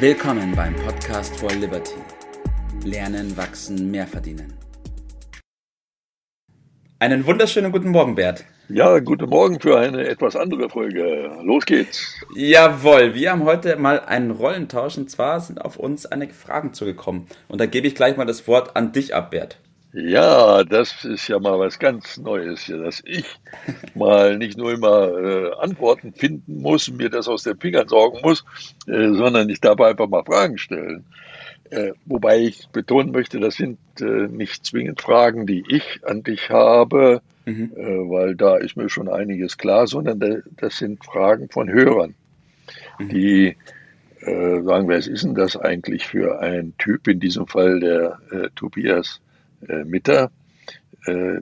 Willkommen beim Podcast for Liberty. Lernen, wachsen, mehr verdienen. Einen wunderschönen guten Morgen, Bert. Ja, guten Morgen für eine etwas andere Folge. Los geht's. Jawohl, wir haben heute mal einen Rollentausch und zwar sind auf uns einige Fragen zugekommen. Und da gebe ich gleich mal das Wort an dich ab, Bert. Ja, das ist ja mal was ganz Neues hier, dass ich mal nicht nur immer äh, Antworten finden muss und mir das aus den Fingern sorgen muss, äh, sondern ich darf einfach mal Fragen stellen. Äh, wobei ich betonen möchte, das sind äh, nicht zwingend Fragen, die ich an dich habe, mhm. äh, weil da ist mir schon einiges klar, sondern das sind Fragen von Hörern, mhm. die äh, sagen, wer ist denn das eigentlich für ein Typ, in diesem Fall der Tobias äh, Mitter. Äh,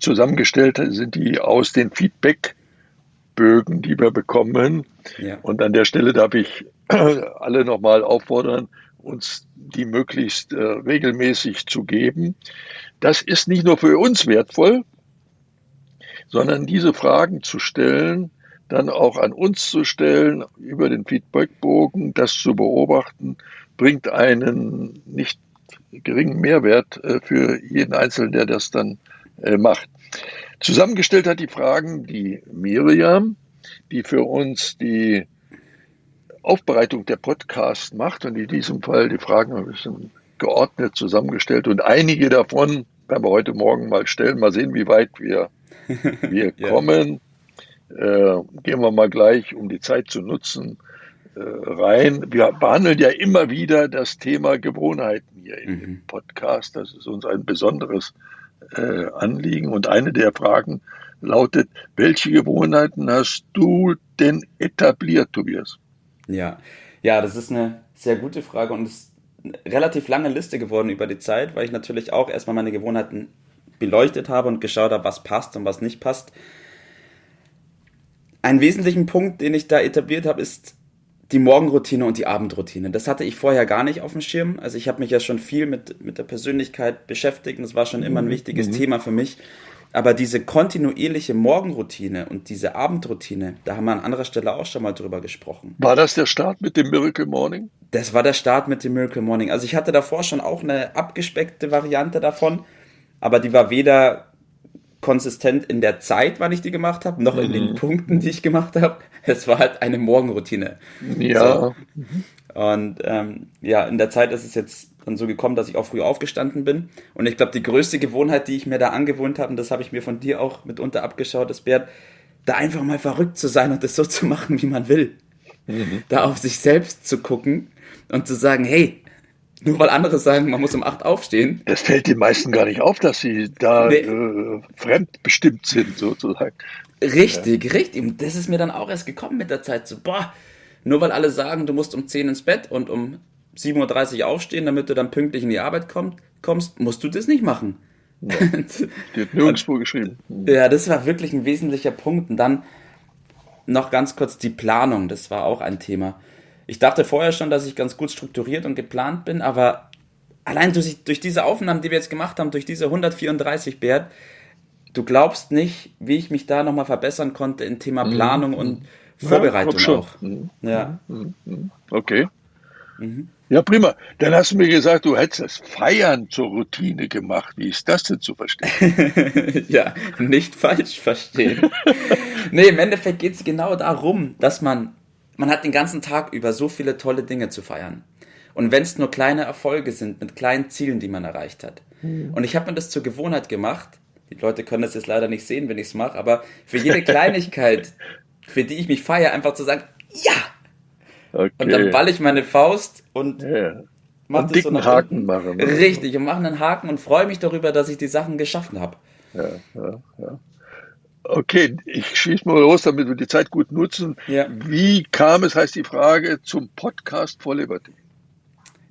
zusammengestellt sind die aus den Feedbackbögen, die wir bekommen. Ja. Und an der Stelle darf ich alle nochmal auffordern, uns die möglichst äh, regelmäßig zu geben. Das ist nicht nur für uns wertvoll, sondern diese Fragen zu stellen, dann auch an uns zu stellen, über den Feedbackbogen, das zu beobachten, bringt einen nicht geringen Mehrwert äh, für jeden Einzelnen, der das dann äh, macht. Zusammengestellt hat die Fragen die Miriam, die für uns die Aufbereitung der Podcasts macht und in diesem Fall die Fragen ein bisschen geordnet zusammengestellt und einige davon werden wir heute Morgen mal stellen, mal sehen, wie weit wir, wir ja. kommen. Äh, gehen wir mal gleich, um die Zeit zu nutzen, rein. Wir behandeln ja immer wieder das Thema Gewohnheiten hier mhm. im Podcast. Das ist uns ein besonderes äh, Anliegen. Und eine der Fragen lautet, welche Gewohnheiten hast du denn etabliert, Tobias? Ja, ja, das ist eine sehr gute Frage und es ist eine relativ lange Liste geworden über die Zeit, weil ich natürlich auch erstmal meine Gewohnheiten beleuchtet habe und geschaut habe, was passt und was nicht passt. Einen wesentlichen Punkt, den ich da etabliert habe, ist die Morgenroutine und die Abendroutine. Das hatte ich vorher gar nicht auf dem Schirm. Also ich habe mich ja schon viel mit, mit der Persönlichkeit beschäftigt und das war schon immer ein mhm. wichtiges mhm. Thema für mich. Aber diese kontinuierliche Morgenroutine und diese Abendroutine, da haben wir an anderer Stelle auch schon mal drüber gesprochen. War das der Start mit dem Miracle Morning? Das war der Start mit dem Miracle Morning. Also ich hatte davor schon auch eine abgespeckte Variante davon, aber die war weder konsistent in der Zeit, wann ich die gemacht habe, noch in den mhm. Punkten, die ich gemacht habe. Es war halt eine Morgenroutine. Ja. So. Und ähm, ja, in der Zeit ist es jetzt dann so gekommen, dass ich auch früh aufgestanden bin. Und ich glaube, die größte Gewohnheit, die ich mir da angewohnt habe, und das habe ich mir von dir auch mitunter abgeschaut, ist, Bert, da einfach mal verrückt zu sein und das so zu machen, wie man will. Mhm. Da auf sich selbst zu gucken und zu sagen, hey, nur weil andere sagen, man muss um acht aufstehen. Das fällt den meisten gar nicht auf, dass sie da nee. äh, fremdbestimmt sind, sozusagen. Richtig, ja. richtig. Das ist mir dann auch erst gekommen mit der Zeit. So, boah, nur weil alle sagen, du musst um zehn ins Bett und um 7.30 Uhr aufstehen, damit du dann pünktlich in die Arbeit komm, kommst, musst du das nicht machen. Ja, die nirgendwo geschrieben. Ja, das war wirklich ein wesentlicher Punkt. Und dann noch ganz kurz die Planung, das war auch ein Thema. Ich dachte vorher schon, dass ich ganz gut strukturiert und geplant bin, aber allein durch, durch diese Aufnahmen, die wir jetzt gemacht haben, durch diese 134 Bert, du glaubst nicht, wie ich mich da nochmal verbessern konnte in Thema mhm. Planung mhm. und Vorbereitung ja, auch. Mhm. Ja. Mhm. Okay. Mhm. Ja, prima. Dann hast du mir gesagt, du hättest das Feiern zur Routine gemacht. Wie ist das denn zu verstehen? ja, nicht falsch verstehen. nee, im Endeffekt geht es genau darum, dass man man hat den ganzen Tag über so viele tolle Dinge zu feiern. Und wenn es nur kleine Erfolge sind, mit kleinen Zielen, die man erreicht hat. Mhm. Und ich habe mir das zur Gewohnheit gemacht. Die Leute können das jetzt leider nicht sehen, wenn ich es mache, aber für jede Kleinigkeit, für die ich mich feiere, einfach zu sagen, ja! Okay. Und dann ball ich meine Faust und ja. mach und das dicken so Haken machen. Ne? Richtig, und mache einen Haken und freue mich darüber, dass ich die Sachen geschaffen habe. Ja, ja, ja. Okay, ich schieße mal los, damit wir die Zeit gut nutzen. Ja. Wie kam es, heißt die Frage, zum Podcast for Liberty?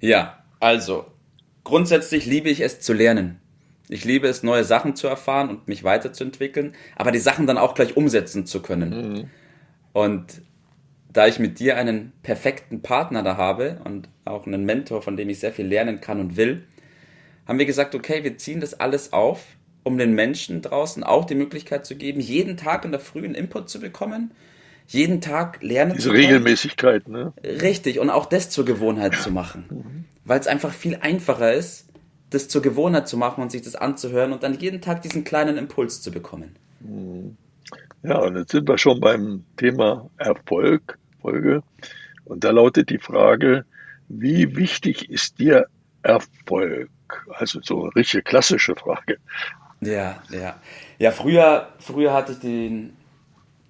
Ja, also grundsätzlich liebe ich es zu lernen. Ich liebe es, neue Sachen zu erfahren und mich weiterzuentwickeln, aber die Sachen dann auch gleich umsetzen zu können. Mhm. Und da ich mit dir einen perfekten Partner da habe und auch einen Mentor, von dem ich sehr viel lernen kann und will, haben wir gesagt, okay, wir ziehen das alles auf um den Menschen draußen auch die Möglichkeit zu geben, jeden Tag in der Früh einen Input zu bekommen, jeden Tag lernen Diese zu können. Regelmäßigkeit, ne? Richtig, und auch das zur Gewohnheit zu machen. Mhm. Weil es einfach viel einfacher ist, das zur Gewohnheit zu machen und sich das anzuhören und dann jeden Tag diesen kleinen Impuls zu bekommen. Mhm. Ja, und jetzt sind wir schon beim Thema Erfolg, Folge. Und da lautet die Frage, wie wichtig ist dir Erfolg? Also so eine richtige klassische Frage. Ja, ja. Ja, früher, früher hatte ich den,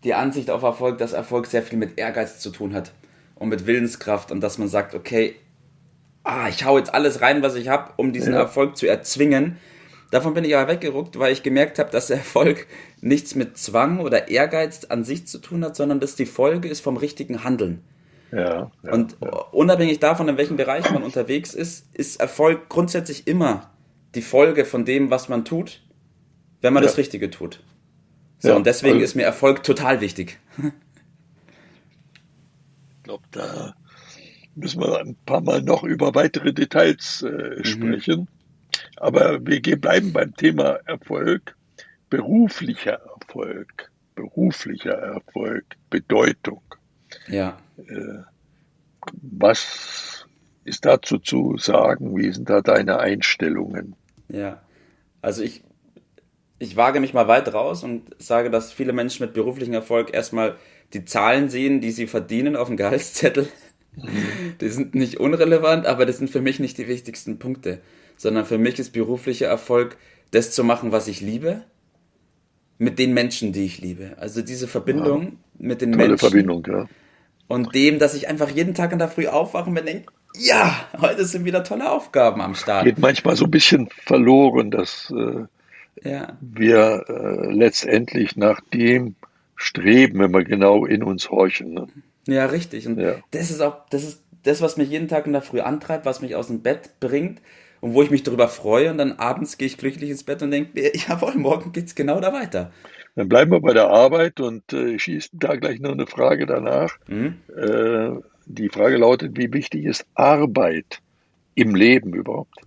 die Ansicht auf Erfolg, dass Erfolg sehr viel mit Ehrgeiz zu tun hat und mit Willenskraft und dass man sagt, okay, ah, ich hau jetzt alles rein, was ich habe, um diesen ja. Erfolg zu erzwingen. Davon bin ich aber weggeruckt, weil ich gemerkt habe, dass Erfolg nichts mit Zwang oder Ehrgeiz an sich zu tun hat, sondern dass die Folge ist vom richtigen Handeln. Ja, ja, und unabhängig davon, in welchem Bereich man unterwegs ist, ist Erfolg grundsätzlich immer die Folge von dem, was man tut, wenn man das Richtige tut. So, und deswegen also, ist mir Erfolg total wichtig. Ich glaube, da müssen wir ein paar Mal noch über weitere Details äh, mhm. sprechen. Mhm. Aber wir bleiben beim Thema Erfolg. Beruflicher Erfolg, beruflicher Erfolg, Bedeutung. Ja. Äh, was ist dazu zu sagen? Wie sind da deine Einstellungen? Ja, also ich, ich wage mich mal weit raus und sage, dass viele Menschen mit beruflichem Erfolg erstmal die Zahlen sehen, die sie verdienen auf dem Gehaltszettel. Mhm. Die sind nicht unrelevant, aber das sind für mich nicht die wichtigsten Punkte, sondern für mich ist beruflicher Erfolg, das zu machen, was ich liebe, mit den Menschen, die ich liebe. Also diese Verbindung ja. mit den Tolle Menschen. Verbindung, ja. Und dem, dass ich einfach jeden Tag in der Früh aufwache und mir denke, ja, heute sind wieder tolle Aufgaben am Start. Geht manchmal so ein bisschen verloren, dass äh, ja. wir äh, letztendlich nach dem streben, wenn wir genau in uns horchen. Ne? Ja, richtig. Und ja. das ist auch, das ist das, was mich jeden Tag in der Früh antreibt, was mich aus dem Bett bringt und wo ich mich darüber freue und dann abends gehe ich glücklich ins Bett und denke, jawohl, morgen geht es genau da weiter. Dann bleiben wir bei der Arbeit und äh, ich schieße da gleich noch eine Frage danach. Mhm. Äh, die Frage lautet, wie wichtig ist Arbeit im Leben überhaupt?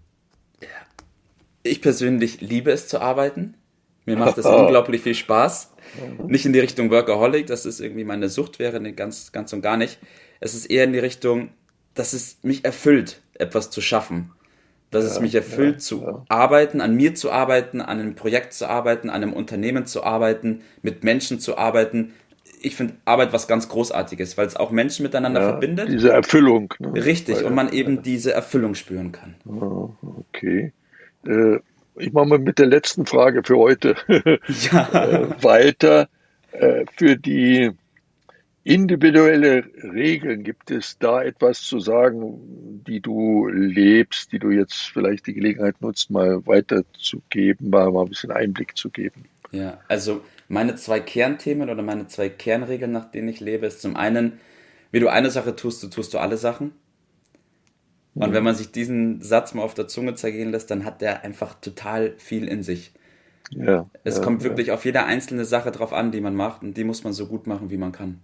Ich persönlich liebe es zu arbeiten. Mir macht das unglaublich viel Spaß. Mhm. Nicht in die Richtung Workaholic, dass es irgendwie meine Sucht wäre, nee, ganz, ganz und gar nicht. Es ist eher in die Richtung, dass es mich erfüllt, etwas zu schaffen dass ja, es mich erfüllt, ja, zu ja. arbeiten, an mir zu arbeiten, an einem Projekt zu arbeiten, an einem Unternehmen zu arbeiten, mit Menschen zu arbeiten. Ich finde Arbeit was ganz Großartiges, weil es auch Menschen miteinander verbindet. Diese Erfüllung. Ne? Richtig, weil, und man eben diese Erfüllung spüren kann. Okay. Äh, ich mache mal mit der letzten Frage für heute äh, weiter. Äh, für die individuelle Regeln? Gibt es da etwas zu sagen, die du lebst, die du jetzt vielleicht die Gelegenheit nutzt, mal weiterzugeben, mal, mal ein bisschen Einblick zu geben? Ja, also meine zwei Kernthemen oder meine zwei Kernregeln, nach denen ich lebe, ist zum einen, wie du eine Sache tust, so tust du alle Sachen. Und wenn man sich diesen Satz mal auf der Zunge zergehen lässt, dann hat der einfach total viel in sich. Ja, es ja, kommt wirklich ja. auf jede einzelne Sache drauf an, die man macht und die muss man so gut machen, wie man kann.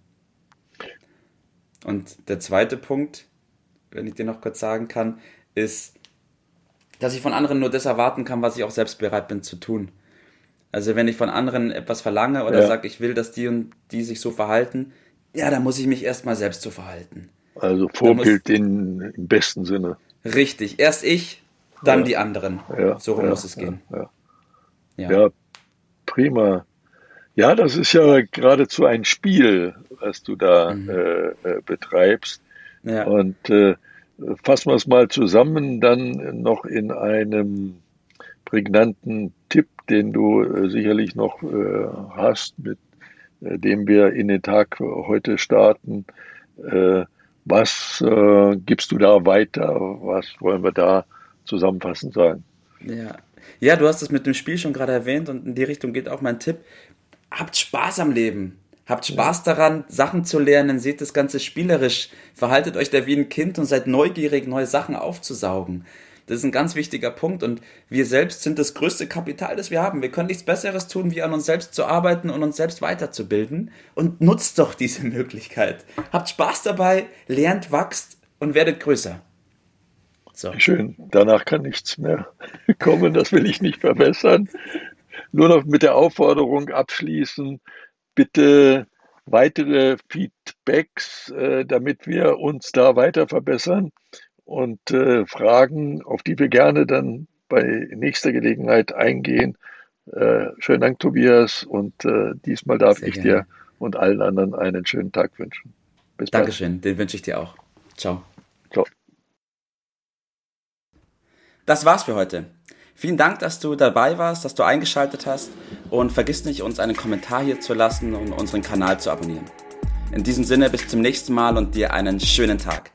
Und der zweite Punkt, wenn ich dir noch kurz sagen kann, ist, dass ich von anderen nur das erwarten kann, was ich auch selbst bereit bin zu tun. Also wenn ich von anderen etwas verlange oder sage, ich will, dass die und die sich so verhalten, ja, dann muss ich mich erstmal selbst so verhalten. Also Vorbild in, im besten Sinne. Richtig. Erst ich, dann ja. die anderen. Ja. So rum muss es gehen. Ja. prima. Ja, das ist ja geradezu ein Spiel, was du da mhm. äh, äh, betreibst. Ja. Und äh, fassen wir es mal zusammen, dann noch in einem prägnanten Tipp, den du äh, sicherlich noch äh, hast, mit äh, dem wir in den Tag heute starten. Äh, was äh, gibst du da weiter? Was wollen wir da zusammenfassend sagen? Ja. ja, du hast es mit dem Spiel schon gerade erwähnt und in die Richtung geht auch mein Tipp habt Spaß am Leben. Habt Spaß daran, Sachen zu lernen, seht das Ganze spielerisch, verhaltet euch da wie ein Kind und seid neugierig, neue Sachen aufzusaugen. Das ist ein ganz wichtiger Punkt und wir selbst sind das größte Kapital, das wir haben. Wir können nichts Besseres tun, wie an uns selbst zu arbeiten und uns selbst weiterzubilden und nutzt doch diese Möglichkeit. Habt Spaß dabei, lernt, wachst und werdet größer. So. Schön, danach kann nichts mehr kommen, das will ich nicht verbessern nur noch mit der Aufforderung abschließen, bitte weitere Feedbacks, äh, damit wir uns da weiter verbessern und äh, Fragen, auf die wir gerne dann bei nächster Gelegenheit eingehen. Äh, schönen Dank, Tobias. Und äh, diesmal darf Sehr ich gerne. dir und allen anderen einen schönen Tag wünschen. Bis Dankeschön, bald. den wünsche ich dir auch. Ciao. Ciao. Das war's für heute. Vielen Dank, dass du dabei warst, dass du eingeschaltet hast und vergiss nicht, uns einen Kommentar hier zu lassen und unseren Kanal zu abonnieren. In diesem Sinne bis zum nächsten Mal und dir einen schönen Tag.